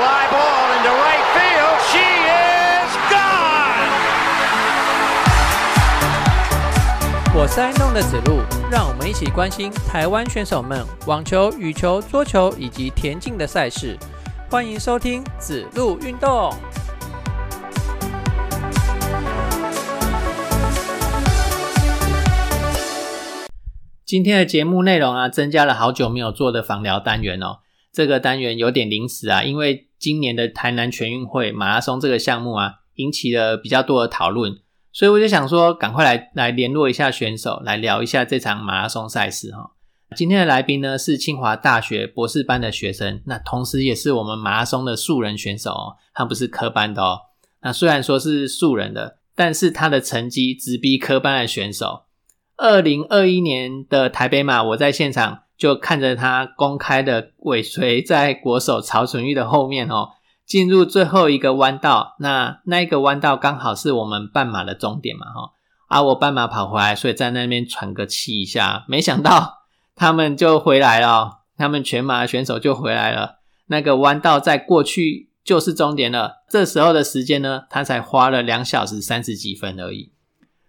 fly ball into right field. She is gone. 我是爱弄的子路，让我们一起关心台湾选手们网球、羽球、桌球以及田径的赛事。欢迎收听子路运动。今天的节目内容啊，增加了好久没有做的访聊单元哦。这个单元有点临时啊，因为今年的台南全运会马拉松这个项目啊，引起了比较多的讨论，所以我就想说，赶快来来联络一下选手，来聊一下这场马拉松赛事哈。今天的来宾呢是清华大学博士班的学生，那同时也是我们马拉松的素人选手哦，他不是科班的哦。那虽然说是素人的，但是他的成绩直逼科班的选手。二零二一年的台北马，我在现场就看着他公开的尾随在国手曹纯玉的后面哦，进入最后一个弯道。那那一个弯道刚好是我们半马的终点嘛，哈啊，我半马跑回来，所以在那边喘个气一下。没想到 他们就回来了，他们全马选手就回来了。那个弯道在过去就是终点了。这时候的时间呢，他才花了两小时三十几分而已。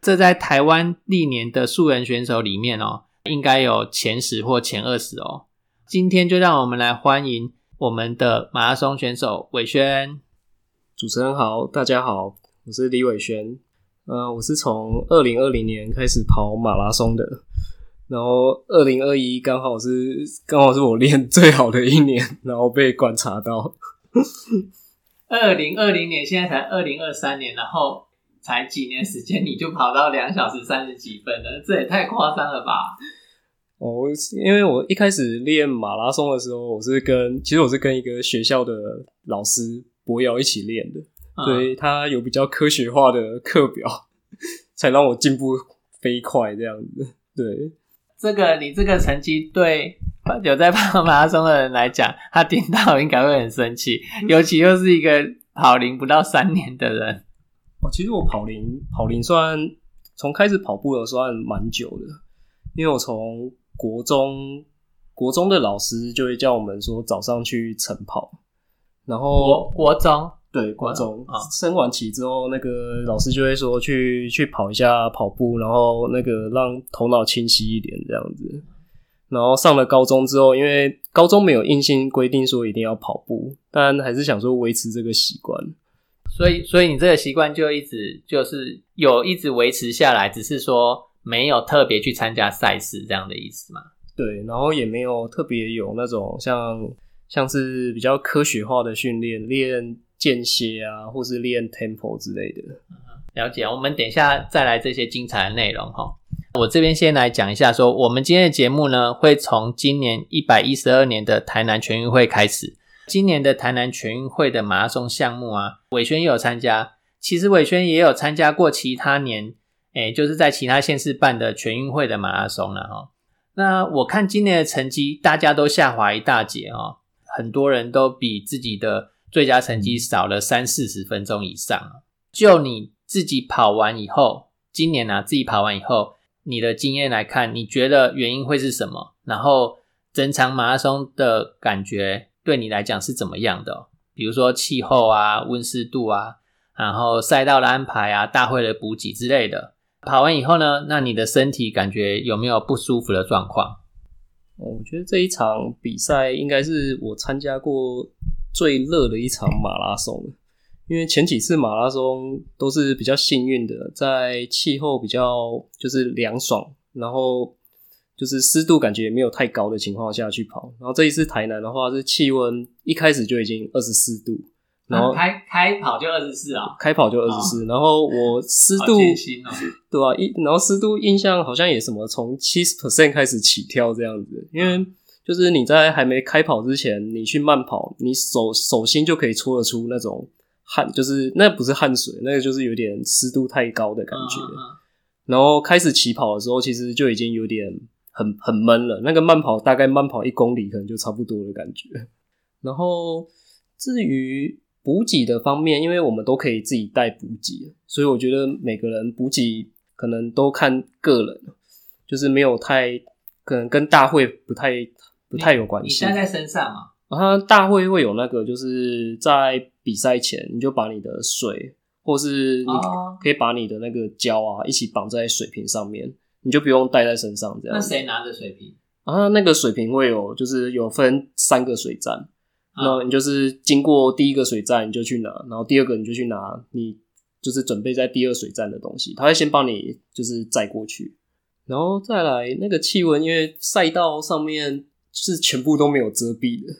这在台湾历年的素人选手里面哦，应该有前十或前二十哦。今天就让我们来欢迎我们的马拉松选手伟轩。主持人好，大家好，我是李伟轩。呃，我是从二零二零年开始跑马拉松的，然后二零二一刚好是刚好是我练最好的一年，然后被观察到。二零二零年现在才二零二三年，然后。才几年时间你就跑到两小时三十几分了，这也太夸张了吧！哦，因为我一开始练马拉松的时候，我是跟其实我是跟一个学校的老师博瑶一起练的，所以他有比较科学化的课表，才让我进步飞快这样子。对，这个你这个成绩对有在跑马拉松的人来讲，他听到应该会很生气，尤其又是一个跑龄不到三年的人。哦，其实我跑零跑零算从开始跑步的算蛮久的，因为我从国中国中的老师就会叫我们说早上去晨跑，然后国中对国中升完旗之后，那个老师就会说去去跑一下跑步，然后那个让头脑清晰一点这样子。然后上了高中之后，因为高中没有硬性规定说一定要跑步，但还是想说维持这个习惯。所以，所以你这个习惯就一直就是有一直维持下来，只是说没有特别去参加赛事这样的意思嘛？对，然后也没有特别有那种像像是比较科学化的训练，练间歇啊，或是练 tempo 之类的。了解，我们等一下再来这些精彩的内容哈。我这边先来讲一下，说我们今天的节目呢，会从今年一百一十二年的台南全运会开始。今年的台南全运会的马拉松项目啊，伟轩也有参加。其实伟轩也有参加过其他年，诶，就是在其他县市办的全运会的马拉松了哈。那我看今年的成绩，大家都下滑一大截哦，很多人都比自己的最佳成绩少了三四十分钟以上。就你自己跑完以后，今年呢自己跑完以后，你的经验来看，你觉得原因会是什么？然后整场马拉松的感觉？对你来讲是怎么样的？比如说气候啊、温湿度啊，然后赛道的安排啊、大会的补给之类的。跑完以后呢，那你的身体感觉有没有不舒服的状况？我觉得这一场比赛应该是我参加过最热的一场马拉松，因为前几次马拉松都是比较幸运的，在气候比较就是凉爽，然后。就是湿度感觉也没有太高的情况下去跑，然后这一次台南的话是气温一开始就已经二十四度，然后开开跑就二十四啊，开跑就二十四，然后我湿度对啊？一然后湿度印象好像也什么从七十 percent 开始起跳这样子，因为就是你在还没开跑之前，你去慢跑，你手手心就可以搓得出那种汗，就是那不是汗水，那个就是有点湿度太高的感觉。然后开始起跑的时候，其实就已经有点。很很闷了，那个慢跑大概慢跑一公里可能就差不多的感觉。然后至于补给的方面，因为我们都可以自己带补给，所以我觉得每个人补给可能都看个人，就是没有太可能跟大会不太不太有关系。你带在身上嘛？它大会会有那个，就是在比赛前，你就把你的水，或是你可以把你的那个胶啊一起绑在水瓶上面，你就不用带在身上这样。那谁拿着水瓶？啊，那个水瓶会有，就是有分三个水站，那你就是经过第一个水站你就去拿，然后第二个你就去拿你就是准备在第二水站的东西，他会先帮你就是载过去，然后再来那个气温，因为赛道上面是全部都没有遮蔽的。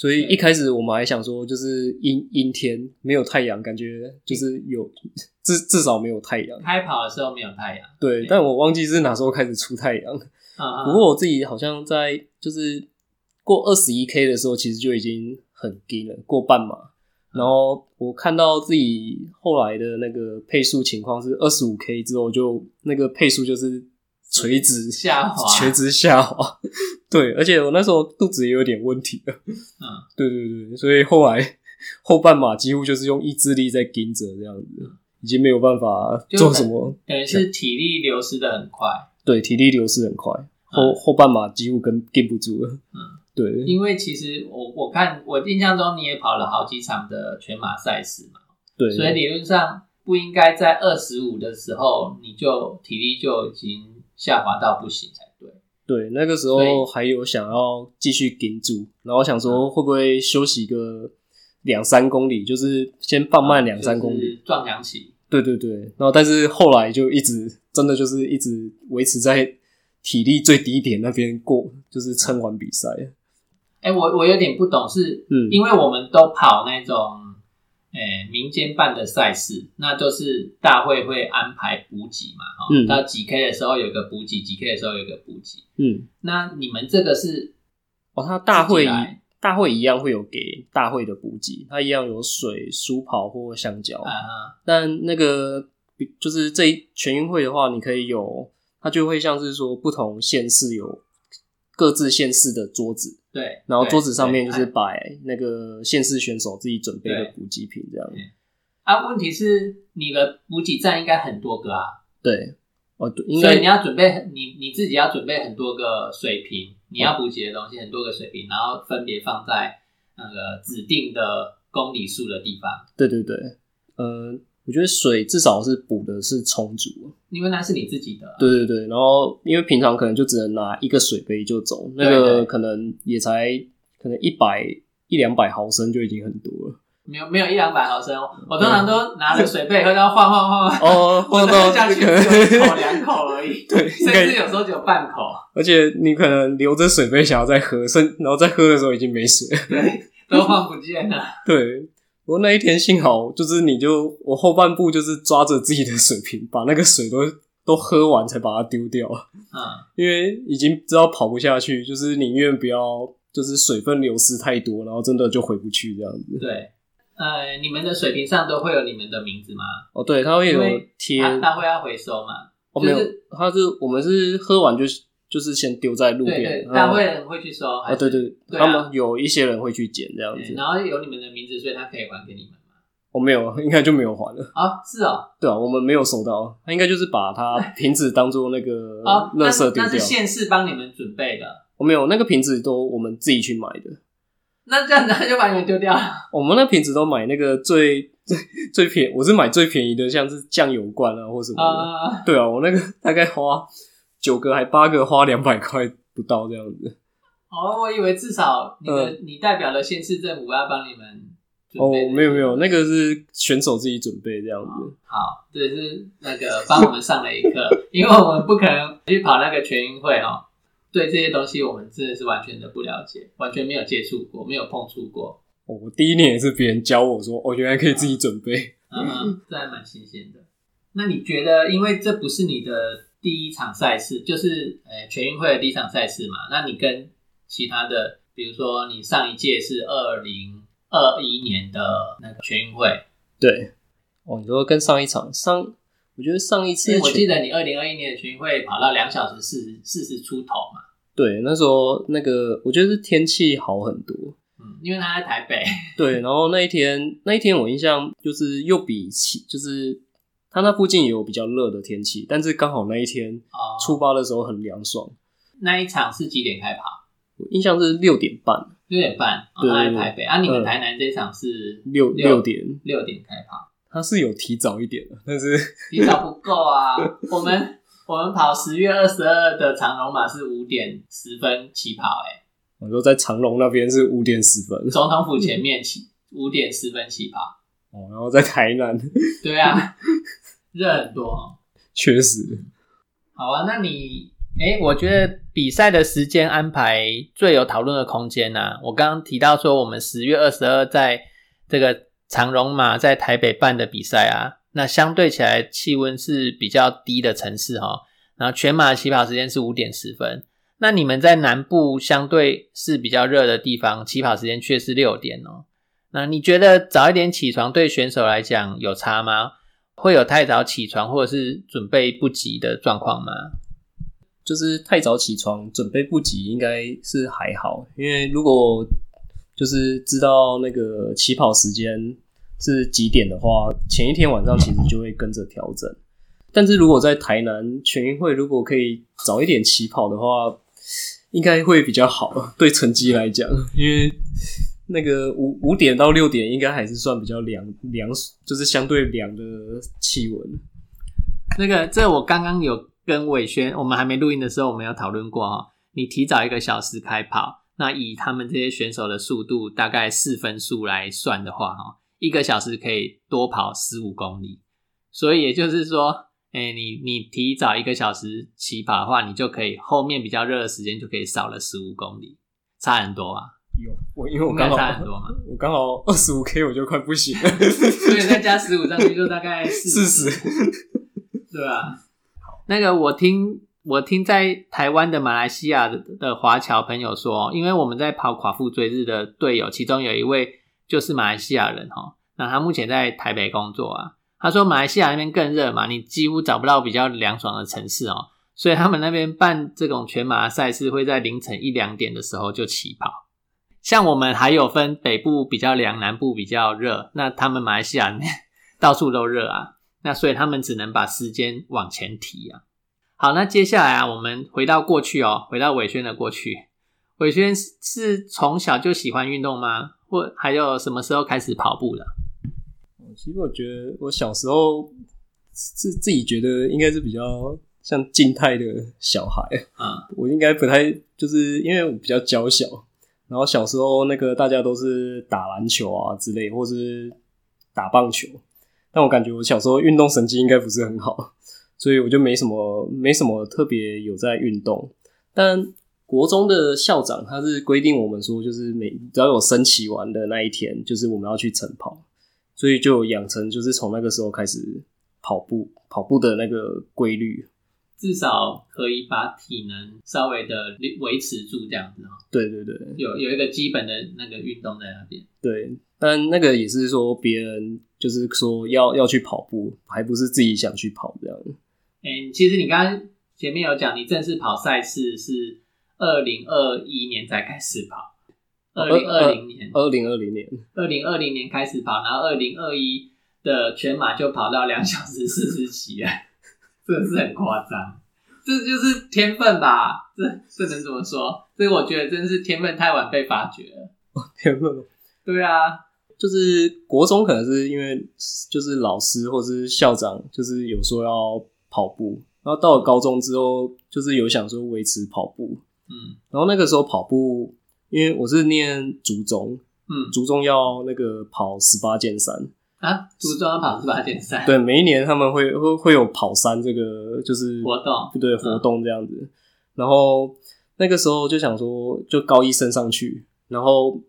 所以一开始我们还想说，就是阴阴天没有太阳，感觉就是有至至少没有太阳。开跑的时候没有太阳，对，但我忘记是哪时候开始出太阳。不过我自己好像在就是过二十一 K 的时候，其实就已经很低了，过半马。然后我看到自己后来的那个配速情况是二十五 K 之后，就那个配速就是。垂直下滑，垂直下滑，对，而且我那时候肚子也有点问题了，嗯，对对对，所以后来后半马几乎就是用意志力在盯着这样子，已经没有办法做什么，等于是体力流失的很快，对，体力流失很快，后后半马几乎跟跟不住了，嗯，对，因为其实我我看我印象中你也跑了好几场的全马赛事嘛，对，所以理论上不应该在二十五的时候你就体力就已经。下滑到不行才对。对，那个时候还有想要继续顶住，然后想说会不会休息个两三公里，就是先放慢两三公里，撞两起。对对对，然后但是后来就一直真的就是一直维持在体力最低点那边过，就是撑完比赛。哎，我我有点不懂，是嗯，因为我们都跑那种。诶，民间办的赛事，那就是大会会安排补给嘛，哈，到几 K 的时候有个补给，几 K 的时候有个补给，嗯，那你们这个是哦，他大会大会一样会有给大会的补给，他一样有水、书跑或香蕉，啊但那个就是这全运会的话，你可以有，它就会像是说不同县市有各自县市的桌子。对，然后桌子上面就是摆那个县市选手自己准备的补给品这样。啊，问题是你的补给站应该很多个啊。对，哦，所以你要准备你你自己要准备很多个水瓶，你要补给的东西很多个水瓶，然后分别放在那个指定的公里数的地方。对对对，呃。我觉得水至少是补的是充足，因为那是你自己的。对对对，然后因为平常可能就只能拿一个水杯就走，那个可能也才可能一百一两百毫升就已经很多了。没有没有一两百毫升，我通常都拿着水杯，然后换换换换，哦，换到下去只有口两口而已，对，甚至有时候只有半口。而且你可能留着水杯想要再喝，剩然后再喝的时候已经没水，对，都换不见了。对。不过那一天幸好，就是你就我后半部就是抓着自己的水瓶，把那个水都都喝完才把它丢掉。啊，因为已经知道跑不下去，就是宁愿不要，就是水分流失太多，然后真的就回不去这样子。对，呃，你们的水瓶上都会有你们的名字吗？哦，对，它会有贴，它会要回收嘛？哦，没有，它是我们是喝完就就是先丢在路边，大会人会去收。啊，对对，他们有一些人会去捡这样子。然后有你们的名字，所以他可以还给你们吗？我没有，应该就没有还了。啊，是哦，对啊，我们没有收到，他应该就是把它 瓶子当做那个垃圾丢掉。那是县市帮你们准备的。我没有，那个瓶子都我们自己去买的。那这样子就把你们丢掉了。我们那瓶子都买那个最 最最便，我是买最便宜的，像是酱油罐啊或什么的。对啊，我那个大概花。九个还八个花两百块不到这样子。哦，我以为至少你的你代表的县市政府要帮你们。哦，没有没有，那个是选手自己准备这样子。好，这是那个帮我们上了一课，因为我们不可能去跑那个全运会哦，对这些东西我们真的是完全的不了解，完全没有接触过，没有碰触过。哦，我第一年也是别人教我说，哦，原来可以自己准备。嗯，这还蛮新鲜的。那你觉得，因为这不是你的。第一场赛事就是呃全运会的第一场赛事嘛？那你跟其他的，比如说你上一届是二零二一年的那个全运会，对，哦，你说跟上一场上，我觉得上一次我记得你二零二一年的全运会跑到两小时四十四十出头嘛？对，那时候那个我觉得是天气好很多，嗯，因为他在台北，对，然后那一天那一天我印象就是又比起就是。它那附近也有比较热的天气，但是刚好那一天出发的时候很凉爽。那一场是几点开跑？我印象是六点半。六点半，哦对在台北啊。你们嗯台南这场是六六点，六点开跑，他是有提早一点的，但是提早不够啊。我们我们跑十月二十二的长龙马是五点十分起跑、欸，我说在长隆那边是五点十分总统府前面起五点十分起跑。哦，然后在台南对啊，热很多、哦。确实好啊，那你，哎、我觉得比赛的时间安排最有讨论的空间呐、我刚刚提到说，我们十月二十二在这个长荣马在台北办的比赛啊，那相对起来气温是比较低的城市哈、然后全马的起跑时间是五点十分。那你们在南部相对是比较热的地方，起跑时间却是六点哦。那你觉得早一点起床对选手来讲有差吗？会有太早起床或者是准备不及的状况吗？就是太早起床准备不及，应该是还好，因为如果就是知道那个起跑时间是几点的话，前一天晚上其实就会跟着调整。但是如果在台南全运会，如果可以早一点起跑的话，应该会比较好，对成绩来讲，因为那个五五点到六点应该还是算比较凉凉，就是相对凉的气温。那个，这我刚刚有跟伟轩，我们还没录音的时候，我们有讨论过哈。你提早一个小时开跑，那以他们这些选手的速度，大概四分速来算的话，哈，一个小时可以多跑十五公里。所以也就是说，哎、你你提早一个小时起跑的话，你就可以后面比较热的时间就可以少了十五公里，差很多啊。有我，因为我刚好差很多嘛我刚好二十五 K 我就快不行了，所以再加十五上去就大概四四十。对啊，那个我听我听在台湾的马来西亚的的华侨朋友说，因为我们在跑垮腹追日的队友，其中有一位就是马来西亚人哈，那他目前在台北工作啊。他说马来西亚那边更热嘛，你几乎找不到比较凉爽的城市哦，所以他们那边办这种全马赛事会在凌晨一两点的时候就起跑。像我们还有分北部比较凉，南部比较热，那他们马来西亚 到处都热啊。那所以他们只能把时间往前提啊。好，那接下来啊，我们回到过去哦，回到伟轩的过去。伟轩是是从小就喜欢运动吗？或还有什么时候开始跑步的？其实我觉得我小时候是自己觉得应该是比较像静态的小孩，啊、我应该不太就是因为我比较娇小，然后小时候那个大家都是打篮球啊之类，或是打棒球，但我感觉我小时候运动神经应该不是很好，所以我就没什么没什么特别有在运动。但国中的校长他是规定我们说，就是每只要有升旗完的那一天，就是我们要去晨跑，所以就养成就是从那个时候开始跑步跑步的那个规律。至少可以把体能稍微的维持住，这样子哦。对对对，有有一个基本的那个运动在那边。对，但那个也是说别人就是说要要去跑步，还不是自己想去跑这样。哎、其实你刚刚前面有讲，你正式跑赛事是二零二一年才开始跑，二零二零年，二零二零年，二零二零年开始跑，然后二零二一的全马就跑到两小时四十几了，真的是很夸张。这就是天分吧？这这能怎么说？所以我觉得真是天分太晚被发掘了。天分对啊，就是国中可能是因为就是老师或是校长就是有说要跑步，然后到了高中之后就是有想说维持跑步，嗯然后那个时候跑步，因为我是念竹中，嗯竹中要那个跑十八剑山，啊，初中要跑十八点三，对，每一年他们会会会有跑山这个就是活动。对活动这样子。然后那个时候就想说，就高一升上去，然后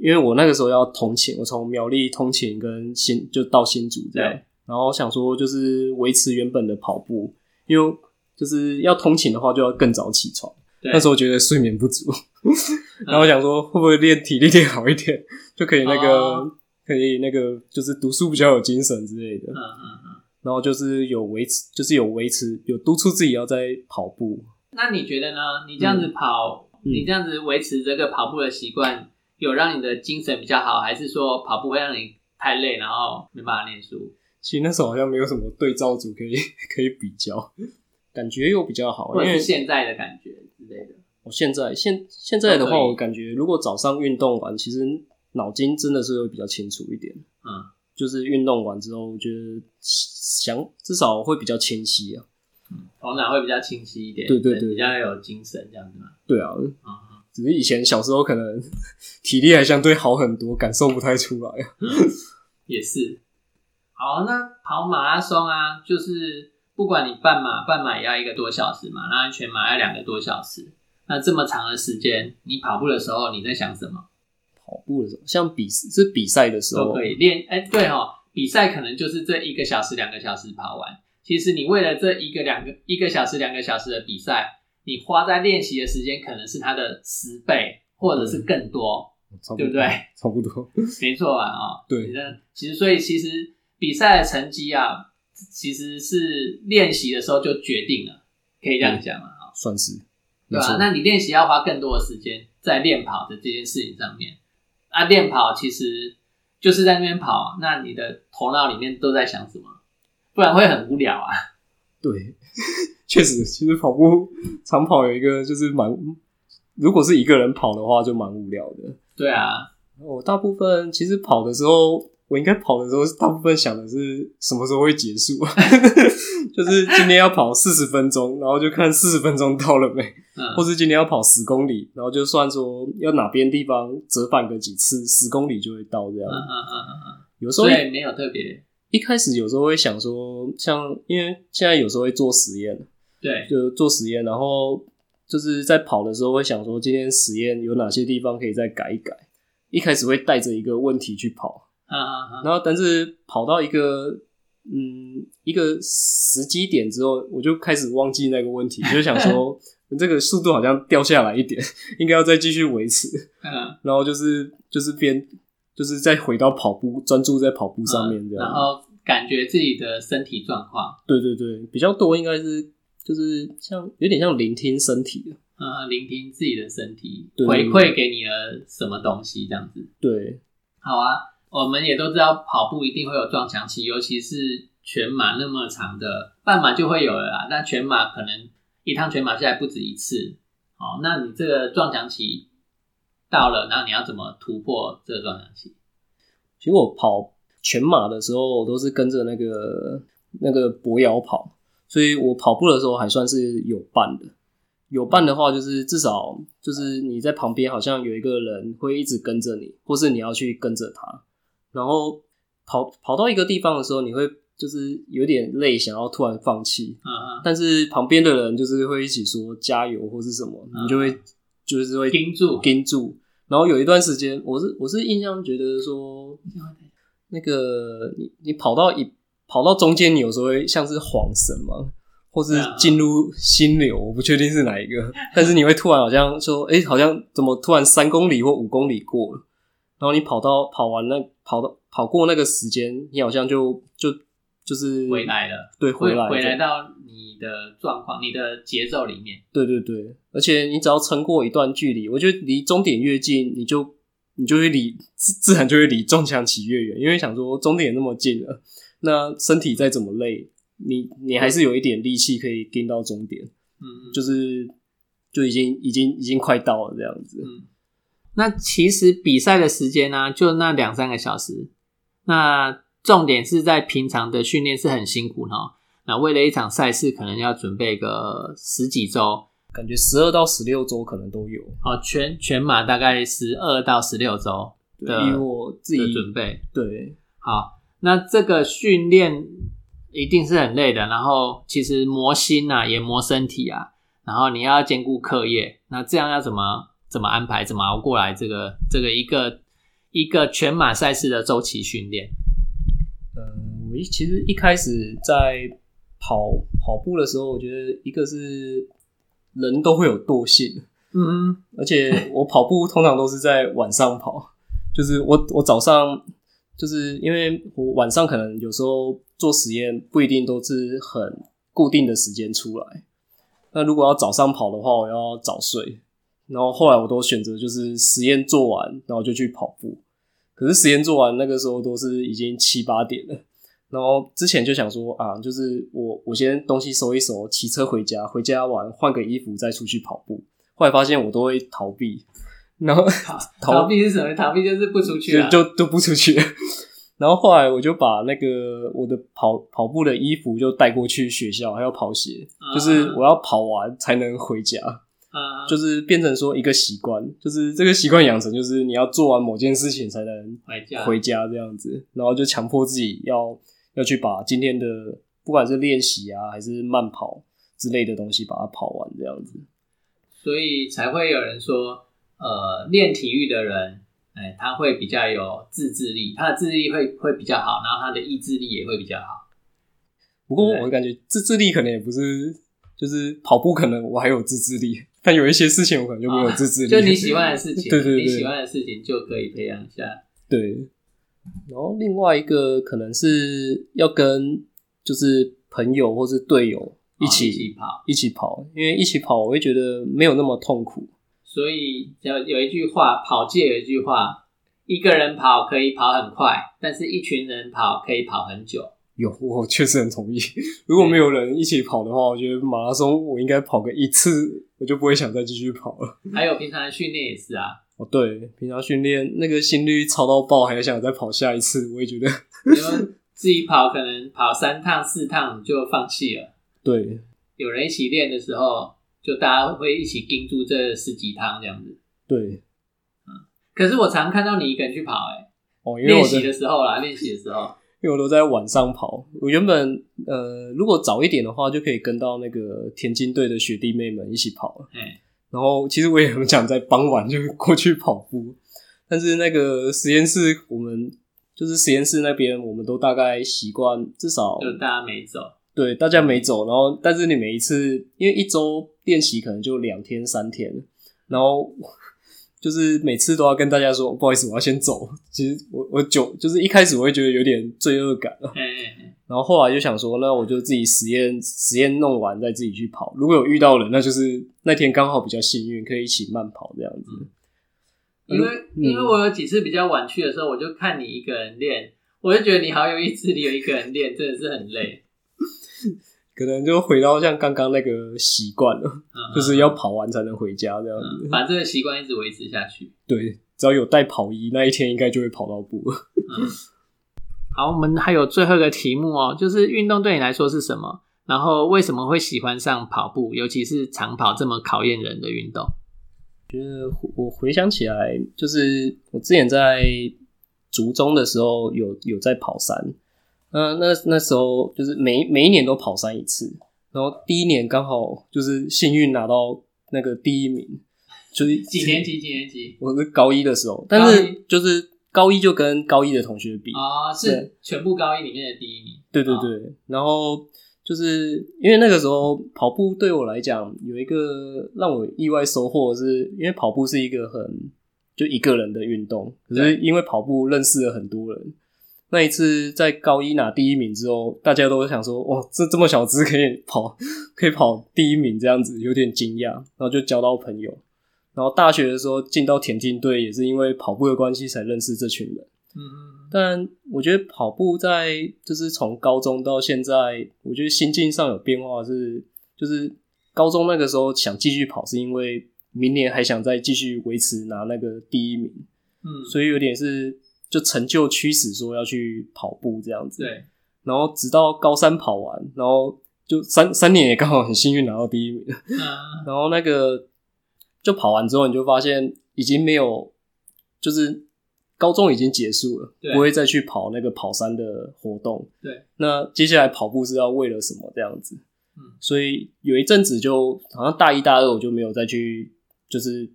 因为我那个时候要通勤，我从苗栗通勤跟新就到新竹这样，然后想说就是维持原本的跑步，因为就是要通勤的话就要更早起床。那时候觉得睡眠不足，嗯 然后想说会不会练体力练好一点，就可以那个、哦可以那个就是读书比较有精神之类的。嗯嗯嗯。然后就是有维持，就是有维持，有督促自己要在跑步。那你觉得呢？你这样子跑，嗯你这样子维持这个跑步的习惯，有让你的精神比较好，还是说跑步会让你太累，然后没办法念书？其实那时候好像没有什么对照组可以 可以比较，感觉又比较好，因为现在的感觉之类的？我现在现现在的话，我感觉如果早上运动完，其实脑筋真的是会比较清楚一点。嗯，就是运动完之后，我觉得想至少会比较清晰啊。头脑会比较清晰一点，对对对，比较有精神这样子嘛。对啊，只是以前小时候可能体力还相对好很多，感受不太出来。也是。好，那跑马拉松啊，就是不管你半马，半马也要一个多小时嘛，然后全马要两个多小时。那这么长的时间，你跑步的时候你在想什么？跑步的时候，像比是比赛的时候都可以练。哎，对哦，比赛可能就是这一个小时、两个小时跑完。其实你为了这一个两个一个小时两个小时的比赛，你花在练习的时间可能是它的十倍，或者是更多，对不对？差不多，没错吧？啊，对。那其实，所以其实比赛的成绩啊，其实是练习的时候就决定了，可以这样讲嘛？啊，算是，对吧？那你练习要花更多的时间在练跑的这件事情上面。啊，练跑其实就是在那边跑，那你的头脑里面都在想什么？不然会很无聊啊。对，确实，其实跑步长跑有一个就是蛮，如果是一个人跑的话，就蛮无聊的。对啊，我大部分其实跑的时候，我应该跑的时候，大部分想的是什么时候会结束，就是今天要跑四十分钟，然后就看四十分钟到了没，或是今天要跑十公里，然后就算说要哪边地方折返个几次，十公里就会到这样。嗯嗯嗯嗯，有时候也没有特别。一开始有时候会想说，像因为现在有时候会做实验，对，就做实验，然后就是在跑的时候会想说，今天实验有哪些地方可以再改一改。一开始会带着一个问题去跑，啊啊啊！然后但是跑到一个嗯一个时机点之后，我就开始忘记那个问题，就想说 这个速度好像掉下来一点，应该要再继续维持。嗯，然后就是就是边。就是再回到跑步，专注在跑步上面这样，然后感觉自己的身体状况。对对对，比较多应该是就是像有点像聆听身体的，嗯，聆听自己的身体回馈给你了什么东西这样子。对，好啊，我们也都知道跑步一定会有撞墙期，尤其是全马那么长的，半马就会有了啦。那全马可能一趟全马下来不止一次，哦，那你这个撞墙期。到了，然后你要怎么突破这个撞墙期？其实我跑全马的时候，我都是跟着那个那个博瑶跑，所以我跑步的时候还算是有伴的。有伴的话，就是至少就是你在旁边，好像有一个人会一直跟着你，或是你要去跟着他。然后跑跑到一个地方的时候，你会就是有点累，想要突然放弃。嗯嗯。但是旁边的人就是会一起说加油或是什么，你就会就是会盯住盯住。然后有一段时间，我是我是印象觉得说，那个你你跑到一跑到中间，你有时候会像是晃神嘛，或是进入心流，我不确定是哪一个，但是你会突然好像说，哎，好像怎么突然三公里或五公里过了，然后你跑到跑完那跑到跑过那个时间，你好像就就就是回来了，对，回来回来到你的状况，你的节奏里面，对对对。而且你只要撑过一段距离，我觉得离终点越近，你就你就会离自自然就会离撞墙期越远，因为想说终点那么近了，那身体再怎么累，你你还是有一点力气可以跟到终点，嗯，就是就已经已经已经快到了这样子。嗯，那其实比赛的时间呢，就那两三个小时，那重点是在平常的训练是很辛苦哈，那为了一场赛事，可能要准备个十几周。感觉十二到十六周可能都有哦，全全马大概十二到十六周的，以我自己准备。对，好，那这个训练一定是很累的，然后其实磨心啊，也磨身体啊，然后你要兼顾课业，那这样要怎么怎么安排，怎么熬过来？这个这个一个一个全马赛事的周期训练。嗯，我一其实一开始在跑跑步的时候，我觉得一个是。人都会有惰性，嗯，而且我跑步通常都是在晚上跑，就是我我早上就是因为我晚上可能有时候做实验不一定都是很固定的时间出来，那如果要早上跑的话，我要早睡，然后后来我都选择就是实验做完，然后就去跑步，可是实验做完那个时候都是已经七八点了。然后之前就想说啊，就是我我先东西收一收，骑车回家，回家完换个衣服再出去跑步，后来发现我都会逃避，然后 逃避是什么？逃避就是不出去，就就不出去。然后后来我就把那个我的跑跑步的衣服就带过去学校，还要跑鞋，就是我要跑完才能回家。啊，就是变成说一个习惯，就是这个习惯养成，就是你要做完某件事情才能回家，回家这样子，然后就强迫自己要要去把今天的不管是练习啊还是慢跑之类的东西把它跑完这样子，所以才会有人说，呃，练体育的人，哎，他会比较有自制力，他的自制力会会比较好，然后他的意志力也会比较好。不过我感觉自制力可能也不是，就是跑步可能我还有自制力。但有一些事情我可能就没有自制力，就你喜欢的事情，对对对，你喜欢的事情就可以培养一下。对，然后另外一个可能是要跟就是朋友或是队友一起跑，一起跑，因为一起跑我会觉得没有那么痛苦。所以有有一句话，跑界有一句话，一个人跑可以跑很快，但是一群人跑可以跑很久。有，我确实很同意。如果没有人一起跑的话，我觉得马拉松我应该跑个一次，我就不会想再继续跑了。还有平常的训练也是啊。哦，对，平常训练那个心率超到爆，还想再跑下一次，我也觉得。自己跑可能跑三趟四趟就放弃了。对，有人一起练的时候，就大家会一起盯住这十几趟这样子。对，嗯。可是我常看到你一个人去跑，哎，哦，练习的时候啦，练习的时候。因为我都在晚上跑，我原本呃，如果早一点的话，就可以跟到那个田径队的学弟妹们一起跑。嗯，然后其实我也很想在傍晚就过去跑步，但是那个实验室，我们就是实验室那边，我们都大概习惯至少就大家没走，对，大家没走，然后但是你每一次因为一周练习可能就两天三天，然后。就是每次都要跟大家说不好意思，我要先走。其实我我久就是一开始我会觉得有点罪恶感然后后来就想说，那我就自己实验实验弄完再自己去跑。如果有遇到人，那就是那天刚好比较幸运，可以一起慢跑这样子。因为因为我有几次比较晚去的时候，我就看你一个人练，我就觉得你好有意志力，有一个人练真的是很累。可能就回到像刚刚那个习惯了，就是要跑完才能回家这样子，把这个习惯一直维持下去。对，只要有带跑衣，那一天应该就会跑到步。好，我们还有最后一个题目哦，就是运动对你来说是什么？然后为什么会喜欢上跑步，尤其是长跑这么考验人的运动？觉得我回想起来，就是我之前在竹中的时候，有有在跑山。嗯，那那时候就是每每一年都跑山一次，然后第一年刚好就是幸运拿到那个第一名，就是几年级？几年级？我是高一的时候，但是就是高一就跟高一的同学比啊，是全部高一里面的第一名。对对对，然后就是因为那个时候跑步对我来讲有一个让我意外收获，是因为跑步是一个很就一个人的运动，可是因为跑步认识了很多人。那一次在高一拿第一名之后，大家都想说：“哇，这这么小只可以跑，可以跑第一名，这样子有点惊讶。”然后就交到朋友。然后大学的时候进到田径队，也是因为跑步的关系才认识这群人。嗯嗯。但我觉得跑步在就是从高中到现在，我觉得心境上有变化是，就是高中那个时候想继续跑，是因为明年还想再继续维持拿那个第一名。嗯，所以有点是。就成就驱使说要去跑步这样子，对。然后直到高三跑完，然后就三三年也刚好很幸运拿到第一名。然后那个就跑完之后，你就发现已经没有，就是高中已经结束了，不会再去跑那个跑山的活动。对。那接下来跑步是要为了什么这样子？嗯。所以有一阵子就好像大一大二我就没有再去，就是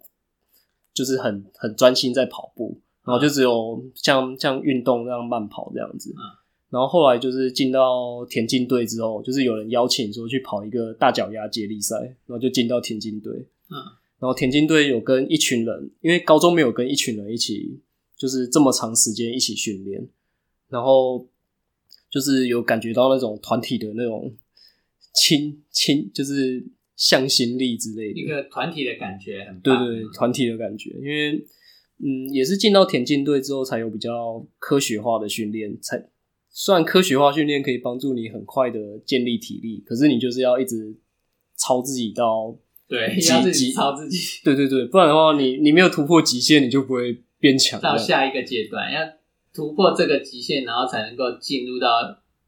就是很很专心在跑步。然后就只有像像运动那样慢跑这样子，然后后来就是进到田径队之后，就是有人邀请说去跑一个大脚丫接力赛，然后就进到田径队。嗯，然后田径队有跟一群人，因为高中没有跟一群人一起，就是这么长时间一起训练，然后就是有感觉到那种团体的那种亲亲，就是向心力之类的，一个团体的感觉很对对，团体的感觉，因为。嗯，也是进到田径队之后，才有比较科学化的训练。才虽然科学化训练可以帮助你很快的建立体力，可是你就是要一直超自己到对，极要自极己超自己对对对，不然的话，你你没有突破极限，你就不会变强。到下一个阶段，要突破这个极限，然后才能够进入到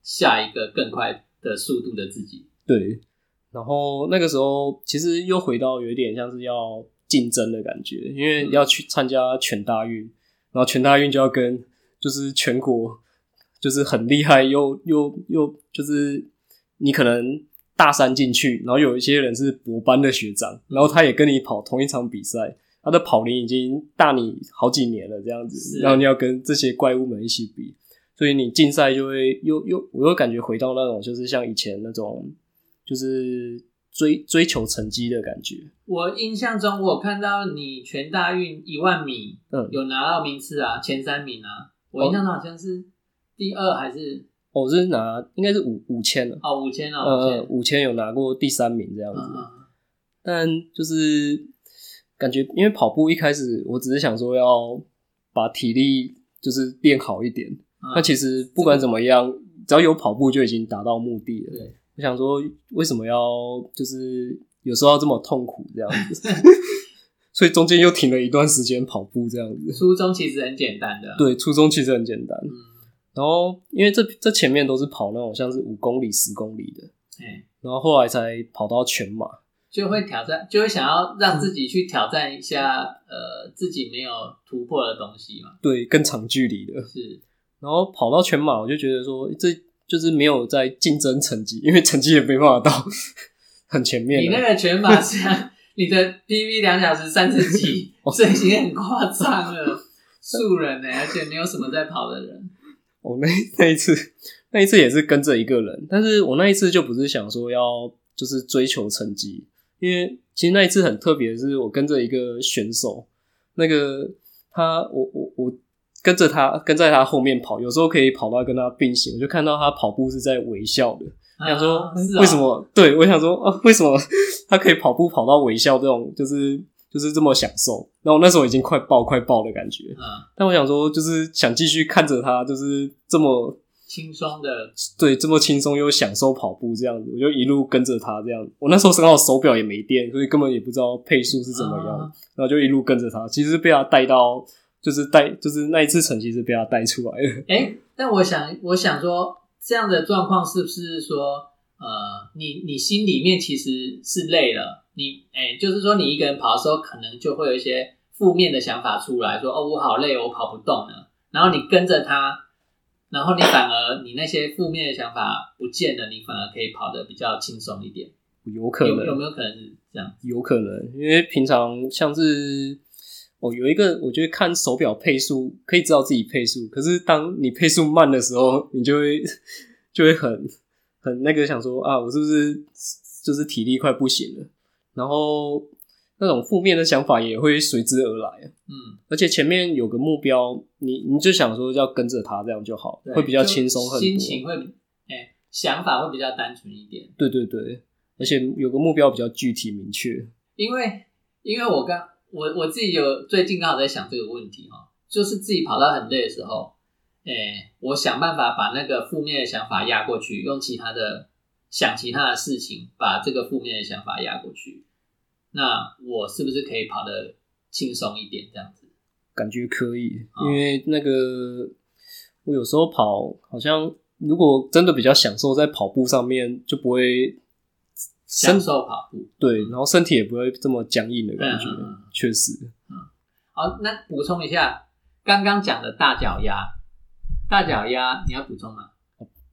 下一个更快的速度的自己。对，然后那个时候其实又回到有一点像是要竞争的感觉，因为要去参加全大运，然后全大运就要跟就是全国就是很厉害又又又就是你可能大三进去，然后有一些人是博班的学长，然后他也跟你跑同一场比赛。他的跑龄已经大你好几年了，这样子，然后你要跟这些怪物们一起比，所以你竞赛就会又又我又感觉回到那种就是像以前那种就是追追求成绩的感觉。我印象中，我有看到你全大运一万米嗯，有拿到名次啊，前三名啊。我印象中好像是第二还是？我是拿应该是五五千了，哦五千啊五呃，千，五千有拿过第三名这样子，但就是感觉因为跑步一开始我只是想说要把体力就是练好一点，嗯。那其实不管怎么样，只要有跑步就已经达到目的了。对，我想说，为什么要就是有时候要这么痛苦这样子？所以中间又停了一段时间跑步这样子。初中其实很简单的，，对，初中其实很简单。嗯，然后因为这这前面都是跑那种像是五公里、十公里的，哎，然后后来才跑到全马。就会挑战，就会想要让自己去挑战一下，呃，自己没有突破的东西嘛，对，更长距离的。是，然后跑到全马，我就觉得说，这就是没有在竞争成绩，因为成绩也没办法到 很前面。你那个全马是啊你的 PV 两小时三十几，哦这已经很夸张了，素人呢、而且没有什么在跑的人，我、那那一次，那一次也是跟着一个人，但是我那一次就不是想说要就是追求成绩，因为其实那一次很特别的是，我跟着一个选手，那个他，我我我跟着他跟在他后面跑，有时候可以跑到跟他并行，我就看到他跑步是在微笑的，我想说、为什么？对我想说啊，为什么 他可以跑步跑到微笑这种，就是就是这么享受？然后那时候已经快爆快爆的感觉，啊，但我想说，就是想继续看着他，就是这么轻松的，对这么轻松又享受跑步这样子，我就一路跟着他这样。我那时候刚好手表也没电，所以根本也不知道配速是怎么样，啊然后就一路跟着他。其实是被他带到，就是带，就是那一次成绩是被他带出来的。哎、但我想，我想说，这样的状况是不是说，呃，你你心里面其实是累了，你哎、就是说你一个人跑的时候，可能就会有一些负面的想法出来，说哦，我好累，我跑不动了。然后你跟着他，然后你反而你那些负面的想法不见了，你反而可以跑得比较轻松一点。有可能，有有没有可能是这样？有可能，因为平常像是哦，有一个我觉得看手表配速可以知道自己配速，可是当你配速慢的时候，你就会 就会很很那个想说啊，我是不是就是体力快不行了？然后那种负面的想法也会随之而来，嗯，而且前面有个目标，你你就想说要跟着他这样就好，会比较轻松很多，心情会哎、想法会比较单纯一点。对对对，而且有个目标比较具体明确，因为因为我刚我我自己有最近刚好在想这个问题哈，就是自己跑到很累的时候，哎、我想办法把那个负面的想法压过去，用其他的想其他的事情把这个负面的想法压过去，那我是不是可以跑得轻松一点？这样子，感觉可以，哦因为那个我有时候跑，好像如果真的比较享受在跑步上面，就不会享身受跑步。对，然后身体也不会这么僵硬的感觉确实。好，那补充一下刚刚讲的大脚丫，大脚丫你要补充吗？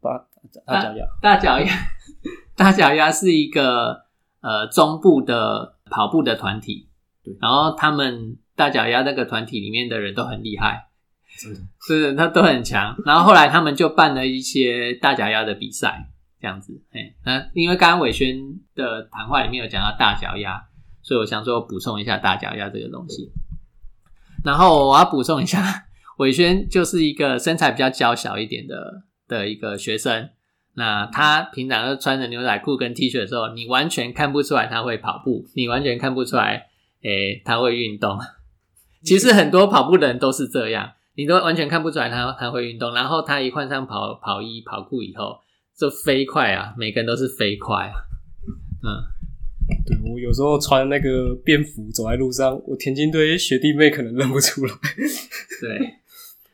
八大脚丫，大脚丫，大脚丫是一个呃中部的跑步的团体，对。然后他们大脚丫那个团体里面的人都很厉害，真的。是他都很强。然后后来他们就办了一些大脚丫的比赛，这样子。哎，那因为刚刚伟轩的谈话里面有讲到大脚丫，所以我想说补充一下大脚丫这个东西。然后我要补充一下，伟轩就是一个身材比较娇小一点的的一个学生。那他平常都穿着牛仔裤跟 T 恤的时候，你完全看不出来他会跑步，你完全看不出来，诶、他会运动。其实很多跑步的人都是这样，你都完全看不出来他他会运动。然后他一换上跑跑衣跑裤以后，就飞快啊，每个人都是飞快啊，嗯。对我有时候穿那个便服走在路上，我田径队学弟妹可能认不出来。对，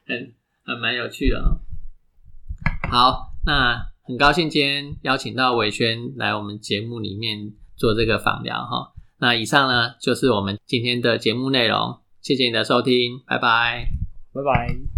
很很蛮有趣的哦。好，那很高兴今天邀请到伟轩来我们节目里面做这个访聊哈。那以上呢就是我们今天的节目内容，谢谢你的收听，拜拜，拜拜。